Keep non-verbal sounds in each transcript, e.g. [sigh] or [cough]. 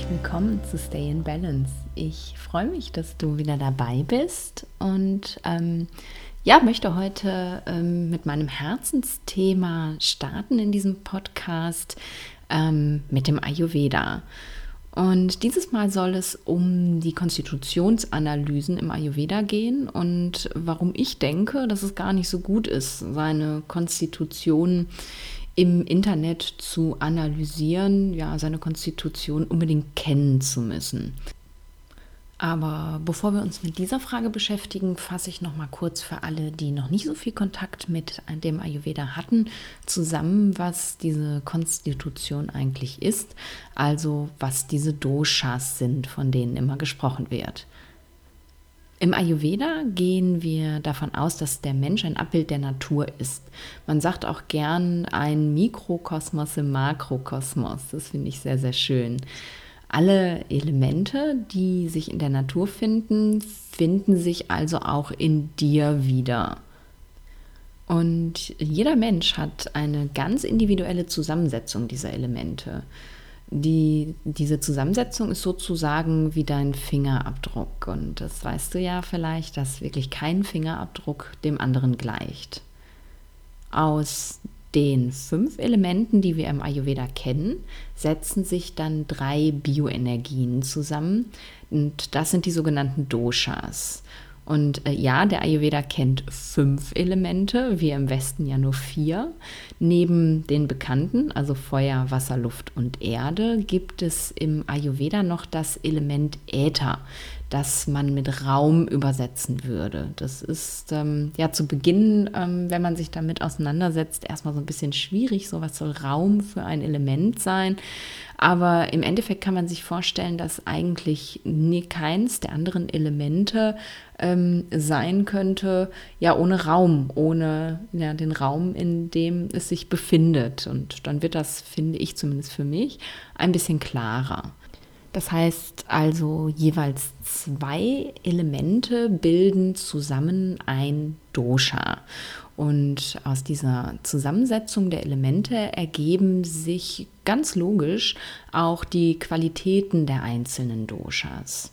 Herzlich willkommen zu Stay in Balance. Ich freue mich, dass du wieder dabei bist und ähm, ja, möchte heute ähm, mit meinem Herzensthema starten in diesem Podcast ähm, mit dem Ayurveda. Und dieses Mal soll es um die Konstitutionsanalysen im Ayurveda gehen und warum ich denke, dass es gar nicht so gut ist, seine Konstitution im Internet zu analysieren, ja, seine Konstitution unbedingt kennen zu müssen. Aber bevor wir uns mit dieser Frage beschäftigen, fasse ich noch mal kurz für alle, die noch nicht so viel Kontakt mit dem Ayurveda hatten, zusammen, was diese Konstitution eigentlich ist, also was diese Doshas sind, von denen immer gesprochen wird. Im Ayurveda gehen wir davon aus, dass der Mensch ein Abbild der Natur ist. Man sagt auch gern ein Mikrokosmos im Makrokosmos. Das finde ich sehr, sehr schön. Alle Elemente, die sich in der Natur finden, finden sich also auch in dir wieder. Und jeder Mensch hat eine ganz individuelle Zusammensetzung dieser Elemente. Die, diese Zusammensetzung ist sozusagen wie dein Fingerabdruck. Und das weißt du ja vielleicht, dass wirklich kein Fingerabdruck dem anderen gleicht. Aus den fünf Elementen, die wir im Ayurveda kennen, setzen sich dann drei Bioenergien zusammen. Und das sind die sogenannten Doshas. Und äh, ja, der Ayurveda kennt fünf Elemente, wir im Westen ja nur vier. Neben den bekannten, also Feuer, Wasser, Luft und Erde, gibt es im Ayurveda noch das Element Äther das man mit Raum übersetzen würde. Das ist ähm, ja zu Beginn, ähm, wenn man sich damit auseinandersetzt, erstmal so ein bisschen schwierig. So was soll Raum für ein Element sein? Aber im Endeffekt kann man sich vorstellen, dass eigentlich nie keins der anderen Elemente ähm, sein könnte, ja, ohne Raum, ohne ja, den Raum, in dem es sich befindet. Und dann wird das, finde ich zumindest für mich, ein bisschen klarer. Das heißt also, jeweils zwei Elemente bilden zusammen ein Dosha. Und aus dieser Zusammensetzung der Elemente ergeben sich ganz logisch auch die Qualitäten der einzelnen Doshas.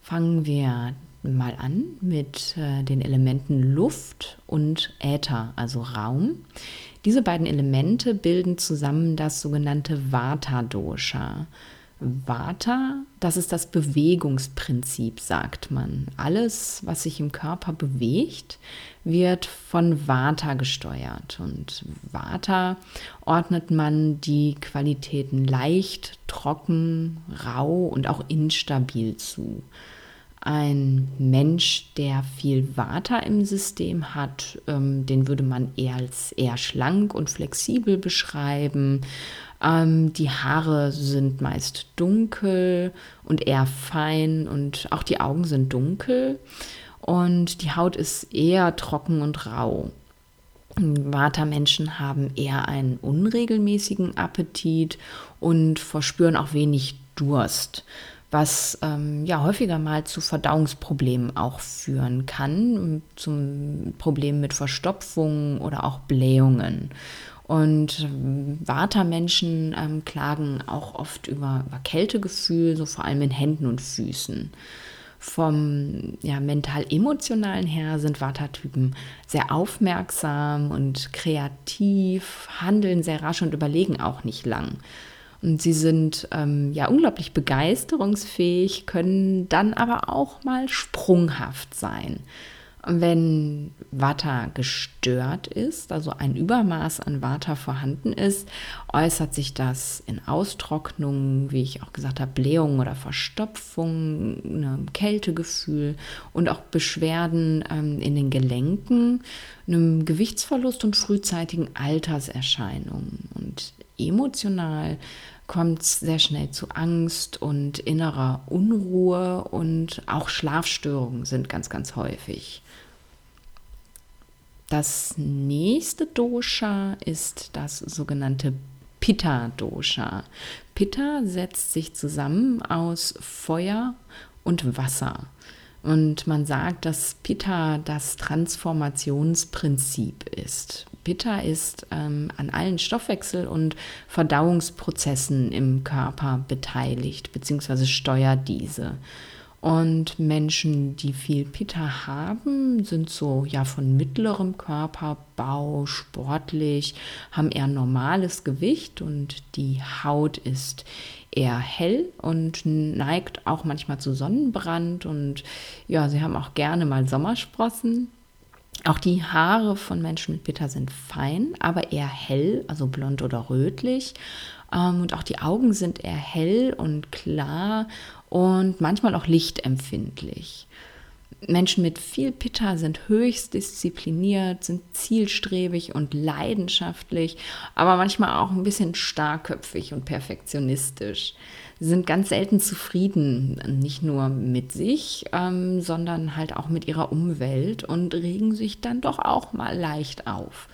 Fangen wir mal an mit äh, den Elementen Luft und Äther, also Raum. Diese beiden Elemente bilden zusammen das sogenannte Vata-Dosha. Vata, das ist das Bewegungsprinzip, sagt man. Alles, was sich im Körper bewegt, wird von Vata gesteuert. Und Vata ordnet man die Qualitäten leicht, trocken, rau und auch instabil zu. Ein Mensch, der viel Vata im System hat, ähm, den würde man eher als eher schlank und flexibel beschreiben. Ähm, die Haare sind meist dunkel und eher fein und auch die Augen sind dunkel und die Haut ist eher trocken und rau. Vata-Menschen haben eher einen unregelmäßigen Appetit und verspüren auch wenig Durst, was ähm, ja häufiger mal zu Verdauungsproblemen auch führen kann, zum Problem mit Verstopfungen oder auch Blähungen. Und Vata-Menschen ähm, klagen auch oft über, über Kältegefühl, so vor allem in Händen und Füßen. Vom ja, mental-emotionalen her sind Vata-Typen sehr aufmerksam und kreativ, handeln sehr rasch und überlegen auch nicht lang. Und sie sind ähm, ja unglaublich begeisterungsfähig, können dann aber auch mal sprunghaft sein. Wenn Vata gestört ist, also ein Übermaß an Vata vorhanden ist, äußert sich das in Austrocknungen, wie ich auch gesagt habe, Blähungen oder Verstopfung, einem Kältegefühl und auch Beschwerden ähm, in den Gelenken, einem Gewichtsverlust und frühzeitigen Alterserscheinungen. Und emotional kommt es sehr schnell zu Angst und innerer Unruhe und auch Schlafstörungen sind ganz, ganz häufig. Das nächste Dosha ist das sogenannte Pitta-Dosha. Pitta setzt sich zusammen aus Feuer und Wasser. Und man sagt, dass Pitta das Transformationsprinzip ist. Pitta ist ähm, an allen Stoffwechsel- und Verdauungsprozessen im Körper beteiligt, beziehungsweise steuert diese. Und Menschen, die viel Pitta haben, sind so ja von mittlerem Körperbau, sportlich, haben eher normales Gewicht und die Haut ist eher hell und neigt auch manchmal zu Sonnenbrand und ja, sie haben auch gerne mal Sommersprossen. Auch die Haare von Menschen mit Pitta sind fein, aber eher hell, also blond oder rötlich. Ähm, und auch die Augen sind eher hell und klar und manchmal auch lichtempfindlich. Menschen mit viel Pitta sind höchst diszipliniert, sind zielstrebig und leidenschaftlich, aber manchmal auch ein bisschen starkköpfig und perfektionistisch. Sie sind ganz selten zufrieden, nicht nur mit sich, ähm, sondern halt auch mit ihrer Umwelt und regen sich dann doch auch mal leicht auf.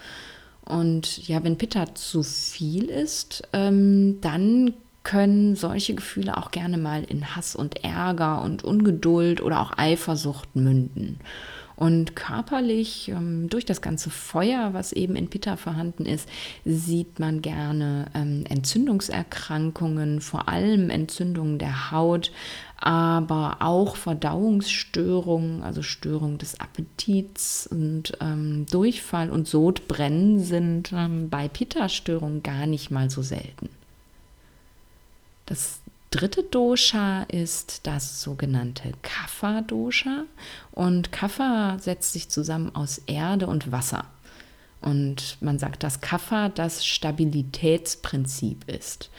Und ja, wenn Pitta zu viel ist, ähm, dann können solche Gefühle auch gerne mal in Hass und Ärger und Ungeduld oder auch Eifersucht münden. Und körperlich, ähm, durch das ganze Feuer, was eben in Pitta vorhanden ist, sieht man gerne ähm, Entzündungserkrankungen, vor allem Entzündungen der Haut, aber auch Verdauungsstörungen, also Störungen des Appetits und ähm, Durchfall und Sodbrennen sind bei Pitta-Störungen gar nicht mal so selten. Das dritte Dosha ist das sogenannte Kapha-Dosha. Und Kapha setzt sich zusammen aus Erde und Wasser. Und man sagt, dass Kapha das Stabilitätsprinzip ist.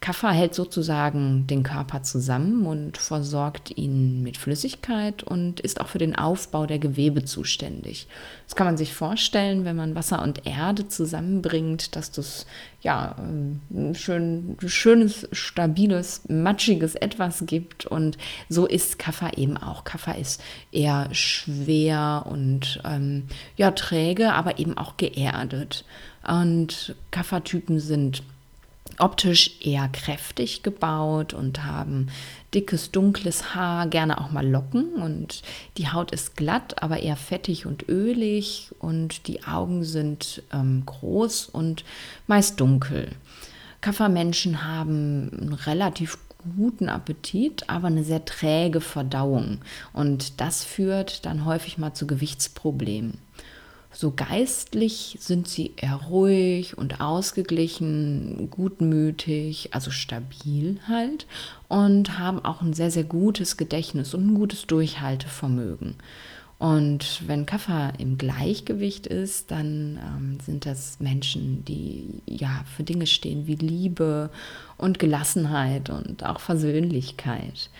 Kapha hält sozusagen den Körper zusammen und versorgt ihn mit Flüssigkeit und ist auch für den Aufbau der Gewebe zuständig. Das kann man sich vorstellen, wenn man Wasser und Erde zusammenbringt, dass das ja ein ähm, schön, schönes, stabiles, matschiges Etwas gibt. Und so ist Kapha eben auch. Kapha ist eher schwer und ähm, ja träge, aber eben auch geerdet. Und Kapha-Typen sind optisch eher kräftig gebaut und haben dickes, dunkles Haar, gerne auch mal Locken und die Haut ist glatt, aber eher fettig und ölig und die Augen sind ähm, groß und meist dunkel. Kaffermenschen haben einen relativ guten Appetit, aber eine sehr träge Verdauung und das führt dann häufig mal zu Gewichtsproblemen. So geistlich sind sie eher ruhig und ausgeglichen, gutmütig, also stabil halt und haben auch ein sehr, sehr gutes Gedächtnis und ein gutes Durchhaltevermögen. Und wenn Kaffer im Gleichgewicht ist, dann ähm, sind das Menschen, die ja für Dinge stehen wie Liebe und Gelassenheit und auch Versöhnlichkeit.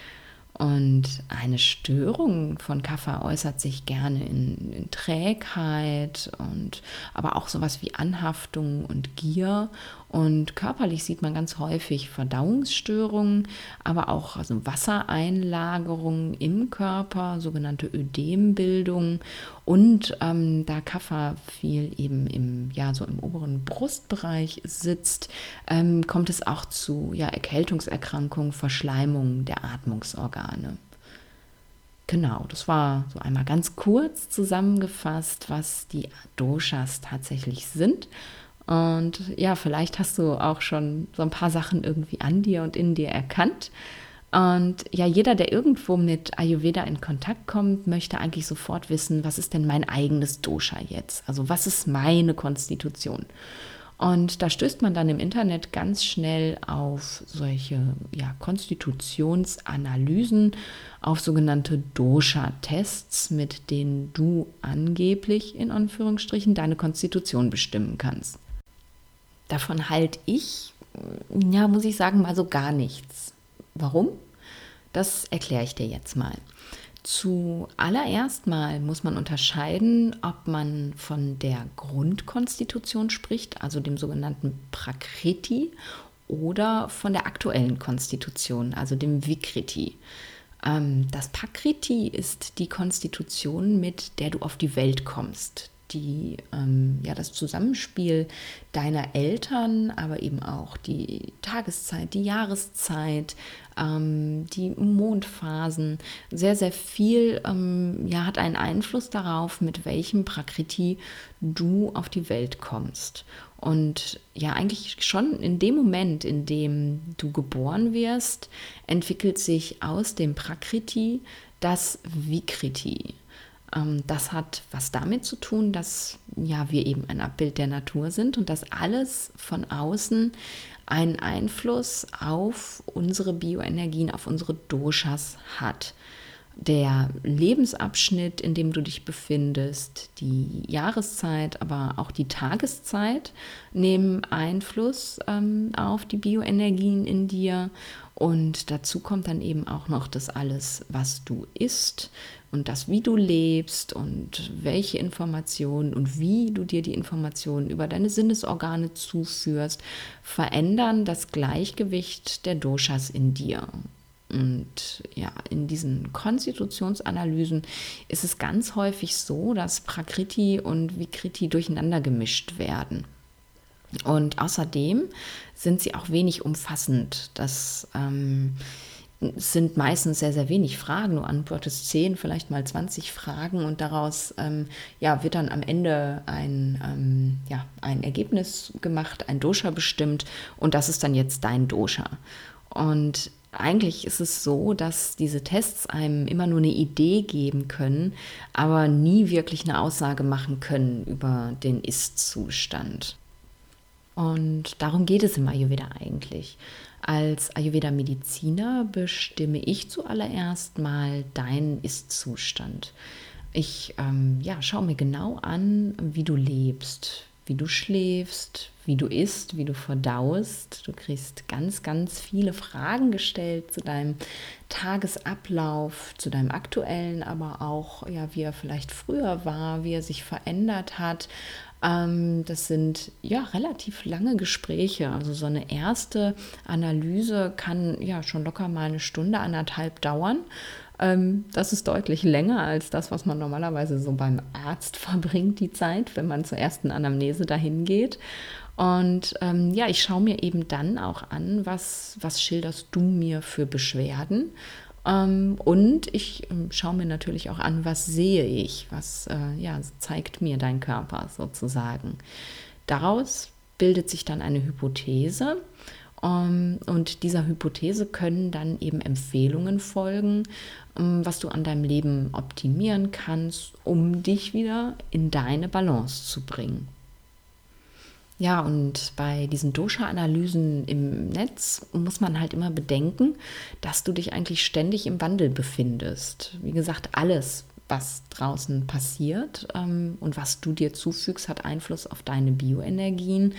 Und eine Störung von Kaffer äußert sich gerne in, in, Trägheit und aber auch sowas wie Anhaftung und Gier. Und körperlich sieht man ganz häufig Verdauungsstörungen, aber auch also Wassereinlagerungen im Körper, sogenannte Ödembildung und ähm, da Kaffer viel eben im, ja, so im oberen Brustbereich sitzt, ähm, kommt es auch zu ja, Erkältungserkrankungen, Verschleimungen der Atmungsorgane. Genau, das war so einmal ganz kurz zusammengefasst, was die Doshas tatsächlich sind. Und ja, vielleicht hast du auch schon so ein paar Sachen irgendwie an dir und in dir erkannt. Und ja, jeder, der irgendwo mit Ayurveda in Kontakt kommt, möchte eigentlich sofort wissen, was ist denn mein eigenes Dosha jetzt? Also was ist meine Konstitution? Und da stößt man dann im Internet ganz schnell auf solche ja, Konstitutionsanalysen, auf sogenannte Dosha-Tests, mit denen du angeblich in Anführungsstrichen deine Konstitution bestimmen kannst. Davon halte ich, ja, muss ich sagen, mal so gar nichts. Warum? Das erkläre ich dir jetzt mal. Zuallererst mal muss man unterscheiden, ob man von der Grundkonstitution spricht, also dem sogenannten Prakriti, oder von der aktuellen Konstitution, also dem Vikriti. Ähm, das Prakriti ist die Konstitution, mit der du auf die Welt kommst. Die, ähm, ja, das Zusammenspiel deiner Eltern, aber eben auch die Tageszeit, die Jahreszeit, ähm, die Mondphasen, sehr, sehr viel ähm, ja, hat einen Einfluss darauf, mit welchem Prakriti du auf die Welt kommst. Und ja, eigentlich schon in dem Moment, in dem du geboren wirst, entwickelt sich aus dem Prakriti das Vikriti. Ähm, das hat was damit zu tun, dass ja, wir eben ein Abbild der Natur sind und dass alles von außen einen Einfluss auf unsere Bioenergien, auf unsere Doshas hat. Der Lebensabschnitt, in dem du dich befindest, die Jahreszeit, aber auch die Tageszeit nehmen Einfluss ähm, auf die Bioenergien in dir. Und dazu kommt dann eben auch noch das alles, was du isst, und das, wie du lebst und welche Informationen und wie du dir die Informationen über deine Sinnesorgane zuführst, verändern das Gleichgewicht der Doshas in dir. Und ja, in diesen Konstitutionsanalysen ist es ganz häufig so, dass Prakriti und Vikriti durcheinander gemischt werden. Und außerdem sind sie auch wenig umfassend. Das ähm, sind meistens sehr, sehr wenig Fragen. Du antwortest zehn, vielleicht mal 20 Fragen und daraus ähm, ja, wird dann am Ende ein, ähm, ja, ein Ergebnis gemacht, ein Dosha bestimmt und das ist dann jetzt dein Dosha. Und eigentlich ist es so, dass diese Tests einem immer nur eine Idee geben können, aber nie wirklich eine Aussage machen können über den Ist-Zustand. Und darum geht es im Ayurveda eigentlich. Als Ayurveda-Mediziner bestimme ich zuallererst mal deinen Ist-Zustand. Ich ähm, ja, schaue mir genau an, wie du lebst, wie du schläfst, wie du isst, wie du verdaust. Du kriegst ganz, ganz viele Fragen gestellt zu deinem Tagesablauf, zu deinem aktuellen, aber auch, ja, wie er vielleicht früher war, wie er sich verändert hat, ähm, das sind ja relativ lange Gespräche. Also so eine erste Analyse kann ja schon locker mal eine Stunde, anderthalb dauern. Ähm, das ist deutlich länger als das, was man normalerweise so beim Arzt [laughs] verbringt, die Zeit, wenn man zur ersten Anamnese dahin geht. Und ähm, ja, ich schaue mir eben dann auch an, was, was schilderst du mir für Beschwerden und ich ähm, schaue mir natürlich auch an, was sehe ich, was äh, ja, zeigt mir dein Körper sozusagen. Daraus bildet sich dann eine Hypothese. Ähm, und dieser Hypothese können dann eben Empfehlungen folgen, was du an deinem Leben optimieren kannst, um dich wieder in deine Balance zu bringen. Ja, und bei diesen Dosha-Analysen im Netz muss man halt immer bedenken, dass du dich eigentlich ständig im Wandel befindest. Wie gesagt, alles, was draußen passiert ähm, und was du dir zufügst, hat Einfluss auf deine Bioenergien.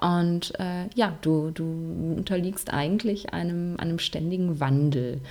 Und äh, ja, du, du unterliegst eigentlich einem, einem ständigen Wandel.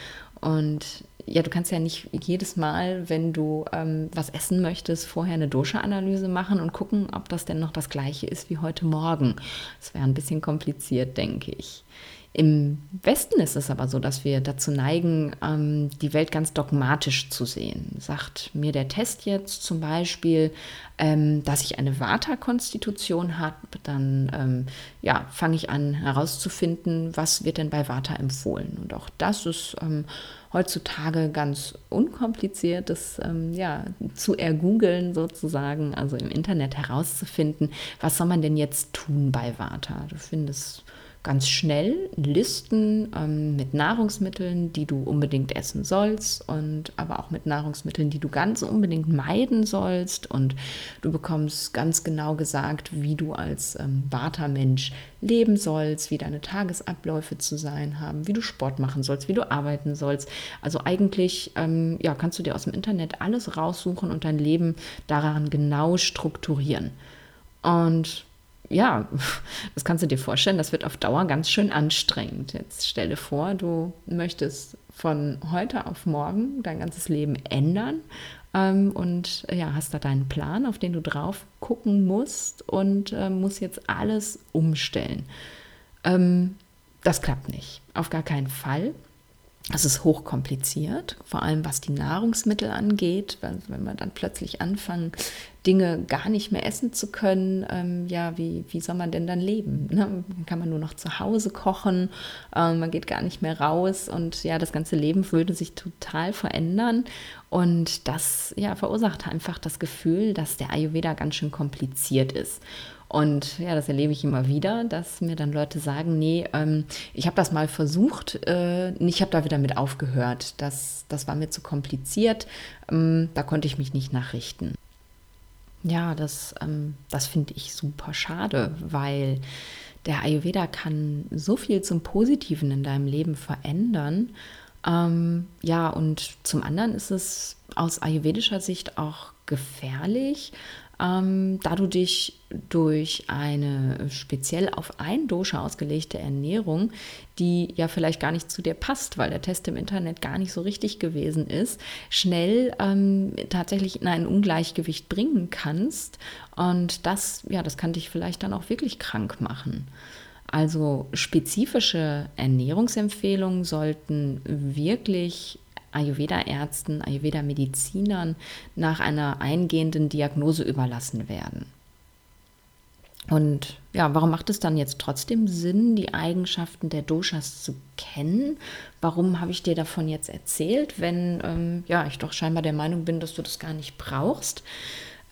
Und ja, du kannst ja nicht jedes Mal, wenn du ähm, was essen möchtest, vorher eine Dosha-Analyse machen und gucken, ob das denn noch das gleiche ist wie heute Morgen. Das wäre ein bisschen kompliziert, denke ich. Im Westen ist es aber so, dass wir dazu neigen, ähm, die Welt ganz dogmatisch zu sehen. Sagt mir der Test jetzt zum Beispiel, ähm, dass ich eine Vata-Konstitution habe, dann ähm, ja, fange ich an herauszufinden, was wird denn bei Vata empfohlen. Und auch das ist ähm, heutzutage ganz unkompliziert, das ähm, ja, zu ergoogeln sozusagen, also im Internet herauszufinden, was soll man denn jetzt tun bei Vata. Du findest ganz schnell Listen ähm, mit Nahrungsmitteln, die du unbedingt essen sollst und aber auch mit Nahrungsmitteln, die du ganz unbedingt meiden sollst und du bekommst ganz genau gesagt, wie du als ähm, Vata-Mensch leben sollst, wie deine Tagesabläufe zu sein haben, wie du Sport machen sollst, wie du arbeiten sollst. Also eigentlich ähm, ja, kannst du dir aus dem Internet alles raussuchen und dein Leben daran genau strukturieren. Und ja, [laughs] das kannst du dir vorstellen, das wird auf Dauer ganz schön anstrengend. Jetzt stelle vor, du möchtest von heute auf morgen dein ganzes Leben ändern ähm, und ja, hast da deinen Plan, auf den du drauf gucken musst und äh, musst jetzt alles umstellen. Ähm, das klappt nicht, auf gar keinen Fall. es ist hochkompliziert, vor allem was die Nahrungsmittel angeht, wenn, wenn wir dann plötzlich anfangen, Dinge gar nicht mehr essen zu können, ähm, ja, wie, wie soll man denn dann leben? Ne? Dann kann man nur noch zu Hause kochen, ähm, man geht gar nicht mehr raus und ja, das ganze Leben würde sich total verändern. Und das ja, verursacht einfach das Gefühl, dass der Ayurveda ganz schön kompliziert ist. Und ja, das erlebe ich immer wieder, dass mir dann Leute sagen, nee, ähm, ich habe das mal versucht, äh, ich habe da wieder mit aufgehört. Das, das war mir zu kompliziert, ähm, da konnte ich mich nicht nachrichten. Ja, das, ähm, das finde ich super schade, weil der Ayurveda kann so viel zum Positiven in deinem Leben verändern. Ähm, ja, und zum anderen ist es aus ayurvedischer Sicht auch gefährlich, ähm, da du dich durch eine speziell auf ein Dosha ausgelegte Ernährung, die ja vielleicht gar nicht zu dir passt, weil der Test im Internet gar nicht so richtig gewesen ist, schnell ähm, tatsächlich in ein Ungleichgewicht bringen kannst. Und das, ja, das kann dich vielleicht dann auch wirklich krank machen. Also spezifische Ernährungsempfehlungen sollten wirklich Ayurveda-Ärzten, Ayurveda-Medizinern nach einer eingehenden Diagnose überlassen werden. Und ja, warum macht es dann jetzt trotzdem Sinn, die Eigenschaften der Doshas zu kennen? Warum habe ich dir davon jetzt erzählt, wenn ähm, ja, ich doch scheinbar der Meinung bin, dass du das gar nicht brauchst?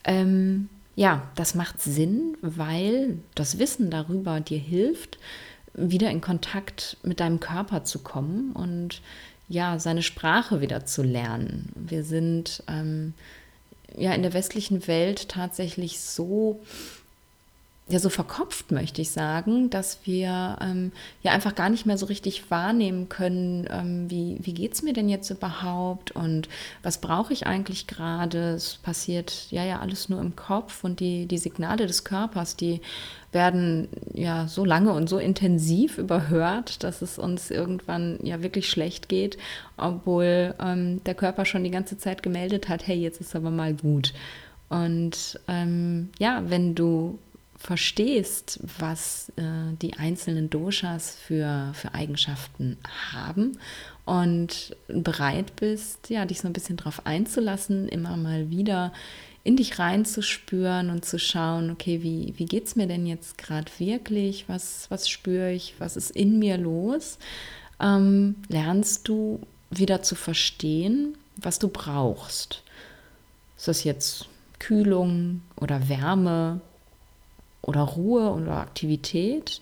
Ähm, ja, das macht Sinn, weil das Wissen darüber dir hilft, wieder in Kontakt mit deinem Körper zu kommen und ja, seine Sprache wieder zu lernen. Wir sind ähm, ja in der westlichen Welt tatsächlich so ja so verkopft, möchte ich sagen, dass wir ähm, ja einfach gar nicht mehr so richtig wahrnehmen können, ähm, wie, wie geht es mir denn jetzt überhaupt und was brauche ich eigentlich gerade. Es passiert ja ja alles nur im Kopf und die, die Signale des Körpers, die werden ja so lange und so intensiv überhört, dass es uns irgendwann ja wirklich schlecht geht, obwohl ähm, der Körper schon die ganze Zeit gemeldet hat, hey, jetzt ist aber mal gut. Und ähm, ja, wenn du verstehst, was äh, die einzelnen Doshas für, für Eigenschaften haben und bereit bist, ja, dich so ein bisschen drauf einzulassen, immer mal wieder in dich reinzuspüren und zu schauen, okay, wie, wie geht es mir denn jetzt gerade wirklich? Was, was spüre ich? Was ist in mir los? Ähm, lernst du wieder zu verstehen, was du brauchst. Ist das jetzt Kühlung oder Wärme oder Ruhe oder Aktivität.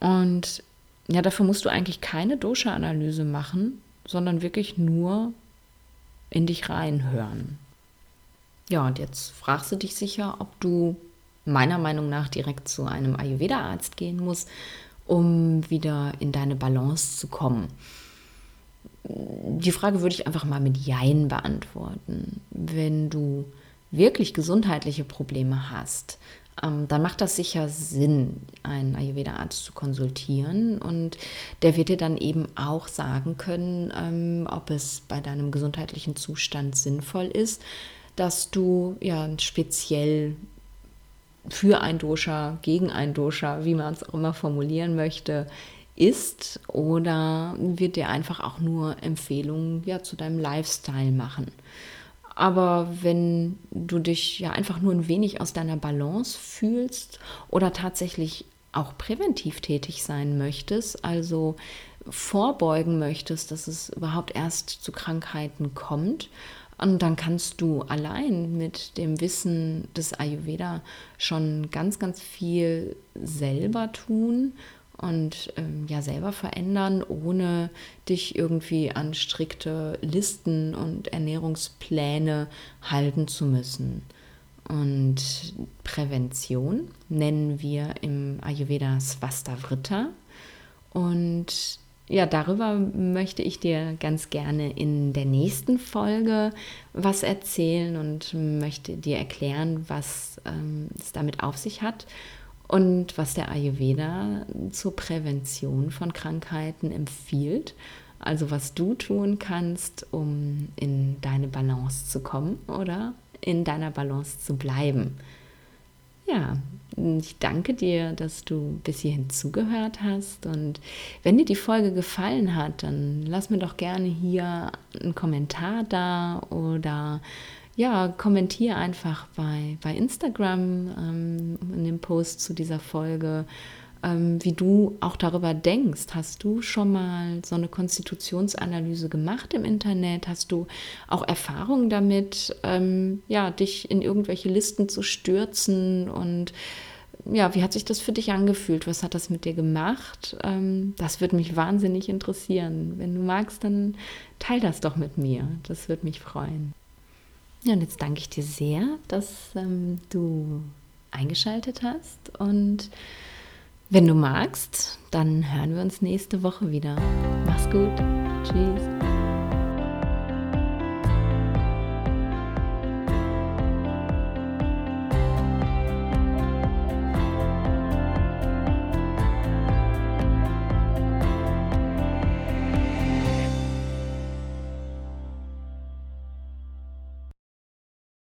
Und ja, dafür musst du eigentlich keine Dosha-Analyse machen, sondern wirklich nur in dich reinhören. Ja, und jetzt fragst du dich sicher, ob du meiner Meinung nach direkt zu einem Ayurveda-Arzt gehen musst, um wieder in deine Balance zu kommen. Die Frage würde ich einfach mal mit Jein beantworten. Wenn du wirklich gesundheitliche Probleme hast, ähm, dann macht das sicher Sinn, einen Ayurveda-Arzt zu konsultieren. Und der wird dir dann eben auch sagen können, ähm, ob es bei deinem gesundheitlichen Zustand sinnvoll ist, dass du ja speziell für ein Dosha, gegen ein Dosha, wie man es auch immer formulieren möchte, ist oder wird dir einfach auch nur Empfehlungen ja, zu deinem Lifestyle machen. Aber wenn du dich ja einfach nur ein wenig aus deiner Balance fühlst oder tatsächlich auch präventiv tätig sein möchtest, also vorbeugen möchtest, dass es überhaupt erst zu Krankheiten kommt, und dann kannst du allein mit dem Wissen des Ayurveda schon ganz, ganz viel selber tun und ähm, ja selber verändern, ohne dich irgendwie an strikte Listen und Ernährungspläne halten zu müssen. Und Prävention nennen wir im Ayurveda Svastavrita. Und ja, darüber möchte ich dir ganz gerne in der nächsten Folge was erzählen und möchte dir erklären, was ähm, es damit auf sich hat und was der Ayurveda zur Prävention von Krankheiten empfiehlt. Also was du tun kannst, um in deine Balance zu kommen oder in deiner Balance zu bleiben. ja, ich danke dir, dass du bis hierhin zugehört hast. Und wenn dir die Folge gefallen hat, dann lass mir doch gerne hier einen Kommentar da oder ja, kommentiere einfach bei, bei Instagram ähm, in dem Post zu dieser Folge, ähm, wie du auch darüber denkst. Hast du schon mal so eine Konstitutionsanalyse gemacht im Internet? Hast du auch Erfahrungen damit, ähm, ja, dich in irgendwelche Listen zu stürzen und ja, wie hat sich das für dich angefühlt? Was hat das mit dir gemacht? Ähm, das würde mich wahnsinnig interessieren. Wenn du magst, dann teil das doch mit mir. Das würde mich freuen. Ja, und jetzt danke ich dir sehr, dass ähm, du eingeschaltet hast. Und wenn du magst, dann hören wir uns nächste Woche wieder. Mach's gut. Tschüss.